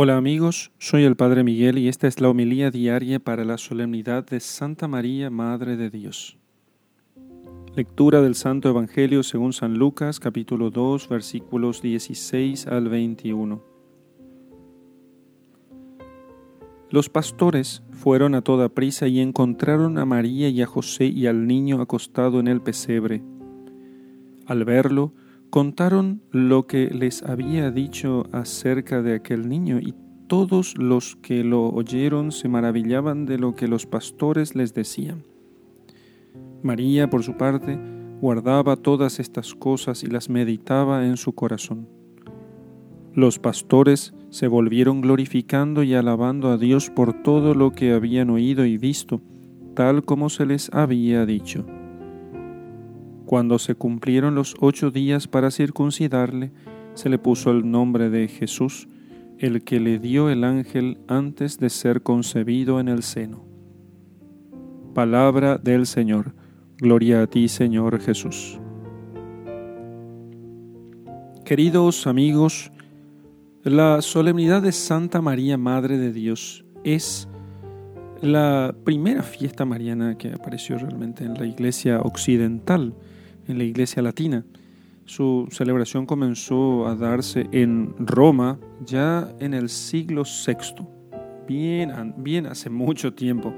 Hola amigos, soy el Padre Miguel y esta es la homilía diaria para la solemnidad de Santa María, Madre de Dios. Lectura del Santo Evangelio según San Lucas, capítulo 2, versículos 16 al 21. Los pastores fueron a toda prisa y encontraron a María y a José y al niño acostado en el pesebre. Al verlo, contaron lo que les había dicho acerca de aquel niño y todos los que lo oyeron se maravillaban de lo que los pastores les decían. María, por su parte, guardaba todas estas cosas y las meditaba en su corazón. Los pastores se volvieron glorificando y alabando a Dios por todo lo que habían oído y visto, tal como se les había dicho. Cuando se cumplieron los ocho días para circuncidarle, se le puso el nombre de Jesús, el que le dio el ángel antes de ser concebido en el seno. Palabra del Señor. Gloria a ti, Señor Jesús. Queridos amigos, la solemnidad de Santa María, Madre de Dios, es la primera fiesta mariana que apareció realmente en la iglesia occidental en la Iglesia Latina. Su celebración comenzó a darse en Roma ya en el siglo VI, bien, bien hace mucho tiempo.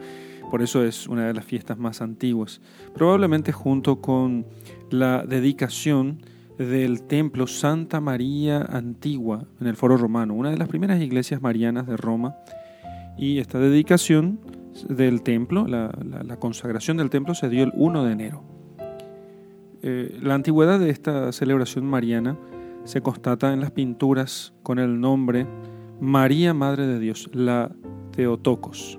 Por eso es una de las fiestas más antiguas. Probablemente junto con la dedicación del templo Santa María Antigua en el Foro Romano, una de las primeras iglesias marianas de Roma. Y esta dedicación del templo, la, la consagración del templo se dio el 1 de enero. Eh, la antigüedad de esta celebración mariana se constata en las pinturas con el nombre María Madre de Dios, la Teotocos,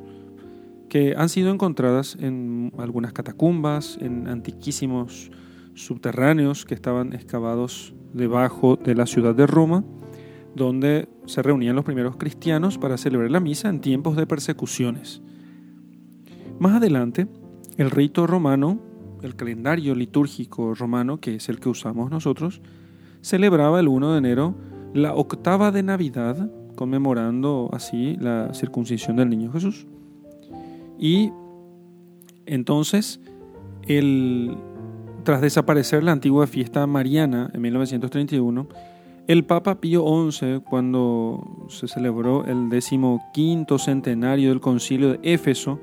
que han sido encontradas en algunas catacumbas, en antiquísimos subterráneos que estaban excavados debajo de la ciudad de Roma, donde se reunían los primeros cristianos para celebrar la misa en tiempos de persecuciones. Más adelante, el rito romano el calendario litúrgico romano, que es el que usamos nosotros, celebraba el 1 de enero la octava de Navidad, conmemorando así la circuncisión del niño Jesús. Y entonces, el, tras desaparecer la antigua fiesta mariana en 1931, el Papa Pío XI, cuando se celebró el decimoquinto centenario del concilio de Éfeso,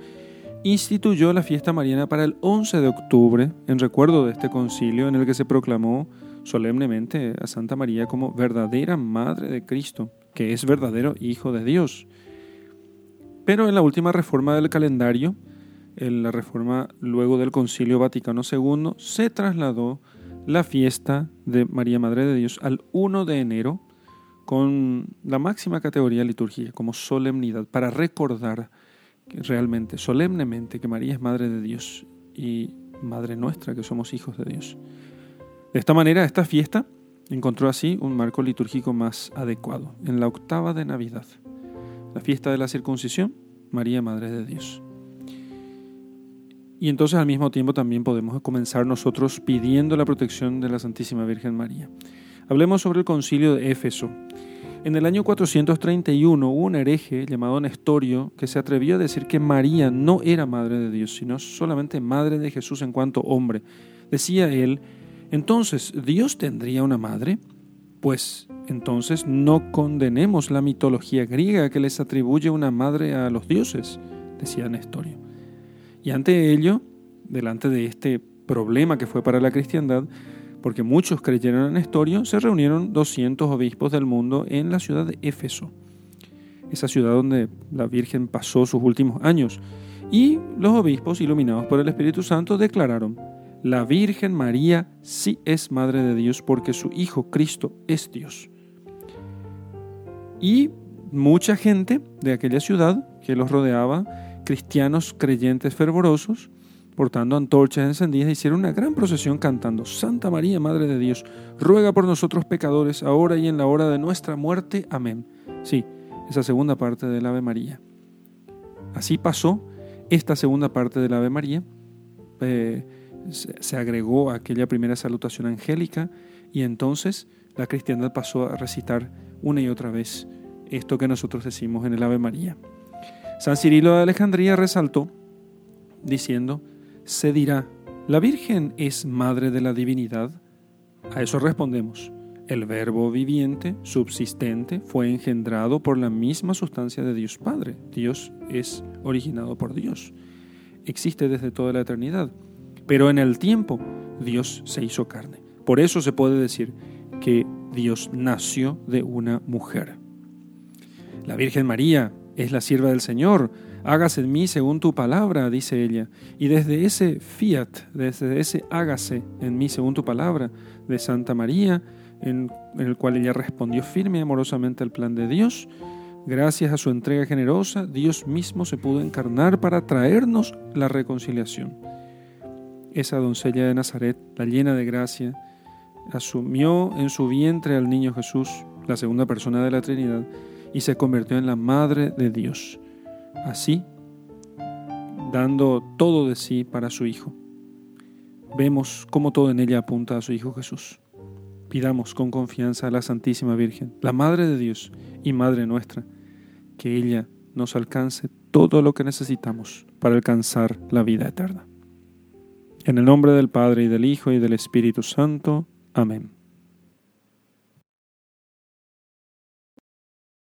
instituyó la fiesta mariana para el 11 de octubre en recuerdo de este concilio en el que se proclamó solemnemente a Santa María como verdadera Madre de Cristo, que es verdadero Hijo de Dios. Pero en la última reforma del calendario, en la reforma luego del Concilio Vaticano II, se trasladó la fiesta de María Madre de Dios al 1 de enero con la máxima categoría litúrgica como solemnidad para recordar realmente, solemnemente, que María es Madre de Dios y Madre nuestra, que somos hijos de Dios. De esta manera, esta fiesta encontró así un marco litúrgico más adecuado, en la octava de Navidad, la fiesta de la circuncisión, María, Madre de Dios. Y entonces al mismo tiempo también podemos comenzar nosotros pidiendo la protección de la Santísima Virgen María. Hablemos sobre el concilio de Éfeso. En el año 431 hubo un hereje llamado Nestorio que se atrevió a decir que María no era madre de Dios, sino solamente madre de Jesús en cuanto hombre. Decía él, entonces, ¿Dios tendría una madre? Pues entonces no condenemos la mitología griega que les atribuye una madre a los dioses, decía Nestorio. Y ante ello, delante de este problema que fue para la cristiandad, porque muchos creyeron en Nestorio, se reunieron 200 obispos del mundo en la ciudad de Éfeso, esa ciudad donde la Virgen pasó sus últimos años. Y los obispos, iluminados por el Espíritu Santo, declararon, la Virgen María sí es Madre de Dios porque su Hijo Cristo es Dios. Y mucha gente de aquella ciudad que los rodeaba, cristianos creyentes fervorosos, portando antorchas encendidas, hicieron una gran procesión cantando, Santa María, Madre de Dios, ruega por nosotros pecadores, ahora y en la hora de nuestra muerte. Amén. Sí, esa segunda parte del Ave María. Así pasó esta segunda parte del Ave María. Eh, se agregó a aquella primera salutación angélica y entonces la cristiandad pasó a recitar una y otra vez esto que nosotros decimos en el Ave María. San Cirilo de Alejandría resaltó diciendo, se dirá, ¿la Virgen es madre de la divinidad? A eso respondemos, el verbo viviente, subsistente, fue engendrado por la misma sustancia de Dios Padre. Dios es originado por Dios. Existe desde toda la eternidad. Pero en el tiempo Dios se hizo carne. Por eso se puede decir que Dios nació de una mujer. La Virgen María es la sierva del Señor. Hágase en mí según tu palabra, dice ella. Y desde ese fiat, desde ese hágase en mí según tu palabra de Santa María, en, el cual ella respondió firme y amorosamente al plan de Dios, gracias a su entrega generosa, Dios mismo se pudo encarnar para traernos la reconciliación. Esa doncella de Nazaret, la llena de gracia, asumió en su vientre al niño Jesús, la segunda persona de la Trinidad, y se convirtió en la Madre de Dios. Así, dando todo de sí para su Hijo. Vemos cómo todo en ella apunta a su Hijo Jesús. Pidamos con confianza a la Santísima Virgen, la Madre de Dios y Madre nuestra, que ella nos alcance todo lo que necesitamos para alcanzar la vida eterna. En el nombre del Padre y del Hijo y del Espíritu Santo. Amén.